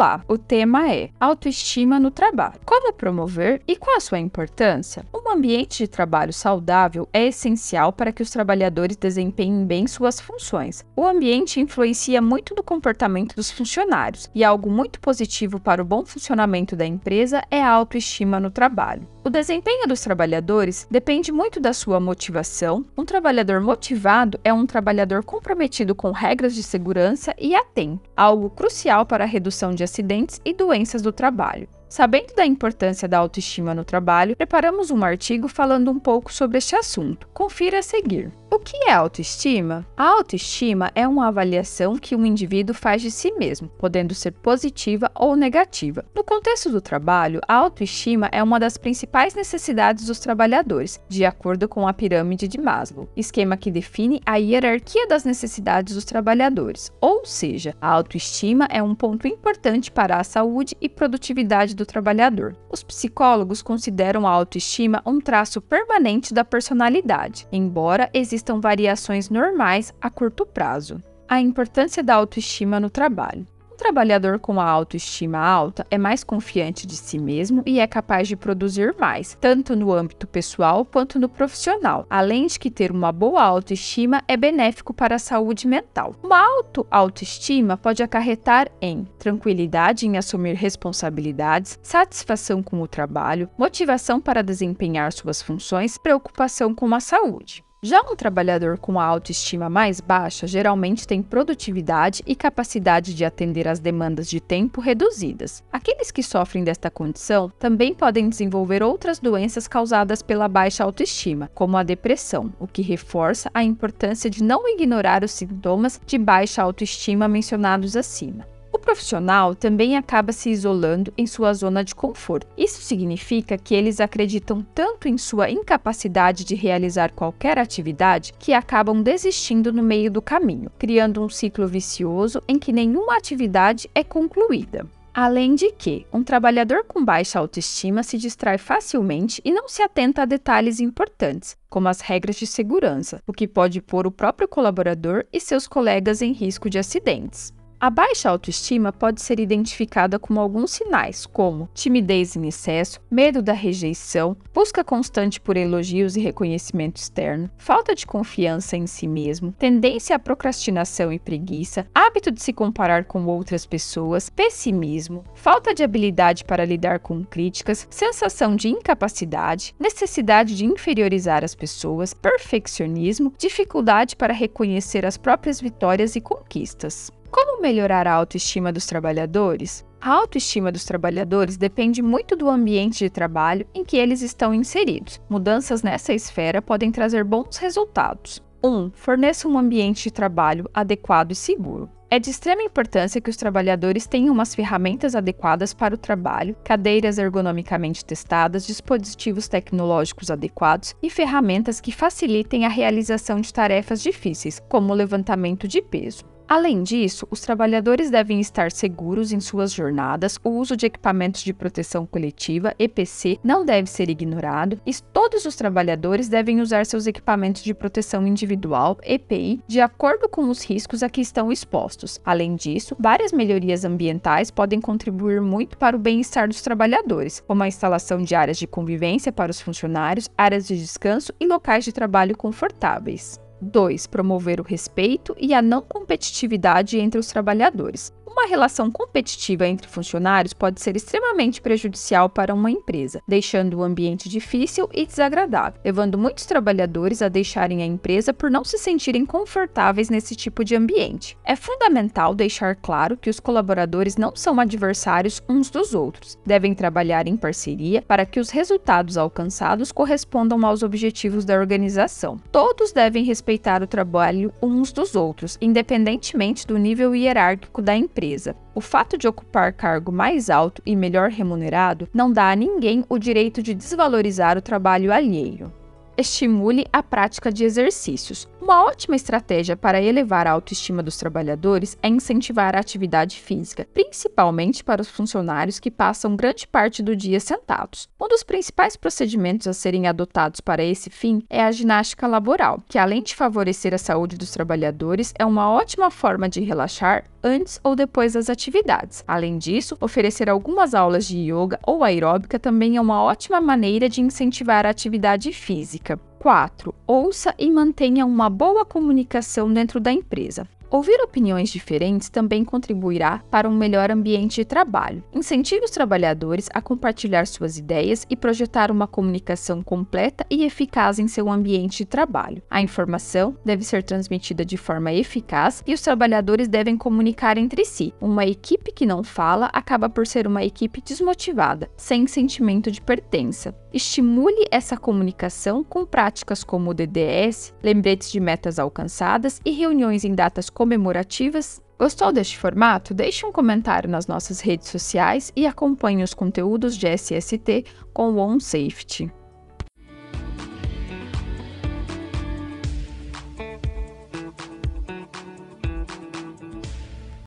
Olá, o tema é autoestima no trabalho. Como promover e qual a sua importância? Um ambiente de trabalho saudável é essencial para que os trabalhadores desempenhem bem suas funções. O ambiente influencia muito no comportamento dos funcionários e algo muito positivo para o bom funcionamento da empresa é a autoestima no trabalho. O desempenho dos trabalhadores depende muito da sua motivação. Um trabalhador motivado é um trabalhador comprometido com regras de segurança e atento, algo crucial para a redução de acidentes e doenças do trabalho. Sabendo da importância da autoestima no trabalho, preparamos um artigo falando um pouco sobre este assunto. Confira a seguir. O que é autoestima? A autoestima é uma avaliação que um indivíduo faz de si mesmo, podendo ser positiva ou negativa. No contexto do trabalho, a autoestima é uma das principais necessidades dos trabalhadores, de acordo com a pirâmide de Maslow, esquema que define a hierarquia das necessidades dos trabalhadores. Ou seja, a autoestima é um ponto importante para a saúde e produtividade do trabalhador. Os psicólogos consideram a autoestima um traço permanente da personalidade, embora exista existam variações normais a curto prazo. A importância da autoestima no trabalho. Um trabalhador com a autoestima alta é mais confiante de si mesmo e é capaz de produzir mais, tanto no âmbito pessoal quanto no profissional, além de que ter uma boa autoestima é benéfico para a saúde mental. Uma alta autoestima pode acarretar em tranquilidade em assumir responsabilidades, satisfação com o trabalho, motivação para desempenhar suas funções, preocupação com a saúde. Já um trabalhador com a autoestima mais baixa geralmente tem produtividade e capacidade de atender às demandas de tempo reduzidas. Aqueles que sofrem desta condição também podem desenvolver outras doenças causadas pela baixa autoestima, como a depressão, o que reforça a importância de não ignorar os sintomas de baixa autoestima mencionados acima profissional também acaba se isolando em sua zona de conforto. Isso significa que eles acreditam tanto em sua incapacidade de realizar qualquer atividade que acabam desistindo no meio do caminho, criando um ciclo vicioso em que nenhuma atividade é concluída. Além de que, um trabalhador com baixa autoestima se distrai facilmente e não se atenta a detalhes importantes, como as regras de segurança, o que pode pôr o próprio colaborador e seus colegas em risco de acidentes. A baixa autoestima pode ser identificada como alguns sinais, como timidez em excesso, medo da rejeição, busca constante por elogios e reconhecimento externo, falta de confiança em si mesmo, tendência à procrastinação e preguiça, hábito de se comparar com outras pessoas, pessimismo, falta de habilidade para lidar com críticas, sensação de incapacidade, necessidade de inferiorizar as pessoas, perfeccionismo, dificuldade para reconhecer as próprias vitórias e conquistas. Como melhorar a autoestima dos trabalhadores? A autoestima dos trabalhadores depende muito do ambiente de trabalho em que eles estão inseridos. Mudanças nessa esfera podem trazer bons resultados. 1. Um, forneça um ambiente de trabalho adequado e seguro. É de extrema importância que os trabalhadores tenham umas ferramentas adequadas para o trabalho, cadeiras ergonomicamente testadas, dispositivos tecnológicos adequados e ferramentas que facilitem a realização de tarefas difíceis, como o levantamento de peso. Além disso, os trabalhadores devem estar seguros em suas jornadas, o uso de equipamentos de proteção coletiva, EPC, não deve ser ignorado, e todos os trabalhadores devem usar seus equipamentos de proteção individual, EPI, de acordo com os riscos a que estão expostos. Além disso, várias melhorias ambientais podem contribuir muito para o bem-estar dos trabalhadores, como a instalação de áreas de convivência para os funcionários, áreas de descanso e locais de trabalho confortáveis. 2. Promover o respeito e a não competitividade entre os trabalhadores. Uma relação competitiva entre funcionários pode ser extremamente prejudicial para uma empresa, deixando o ambiente difícil e desagradável, levando muitos trabalhadores a deixarem a empresa por não se sentirem confortáveis nesse tipo de ambiente. É fundamental deixar claro que os colaboradores não são adversários uns dos outros, devem trabalhar em parceria para que os resultados alcançados correspondam aos objetivos da organização. Todos devem respeitar o trabalho uns dos outros, independentemente do nível hierárquico da empresa empresa. O fato de ocupar cargo mais alto e melhor remunerado não dá a ninguém o direito de desvalorizar o trabalho alheio. Estimule a prática de exercícios. Uma ótima estratégia para elevar a autoestima dos trabalhadores é incentivar a atividade física, principalmente para os funcionários que passam grande parte do dia sentados. Um dos principais procedimentos a serem adotados para esse fim é a ginástica laboral, que além de favorecer a saúde dos trabalhadores, é uma ótima forma de relaxar antes ou depois das atividades. Além disso, oferecer algumas aulas de yoga ou aeróbica também é uma ótima maneira de incentivar a atividade física. 4. Ouça e mantenha uma boa comunicação dentro da empresa. Ouvir opiniões diferentes também contribuirá para um melhor ambiente de trabalho. Incentive os trabalhadores a compartilhar suas ideias e projetar uma comunicação completa e eficaz em seu ambiente de trabalho. A informação deve ser transmitida de forma eficaz e os trabalhadores devem comunicar entre si. Uma equipe que não fala acaba por ser uma equipe desmotivada, sem sentimento de pertença. Estimule essa comunicação com práticas como o DDS, lembretes de metas alcançadas e reuniões em datas comemorativas. Gostou deste formato? Deixe um comentário nas nossas redes sociais e acompanhe os conteúdos de SST com o OnSafety.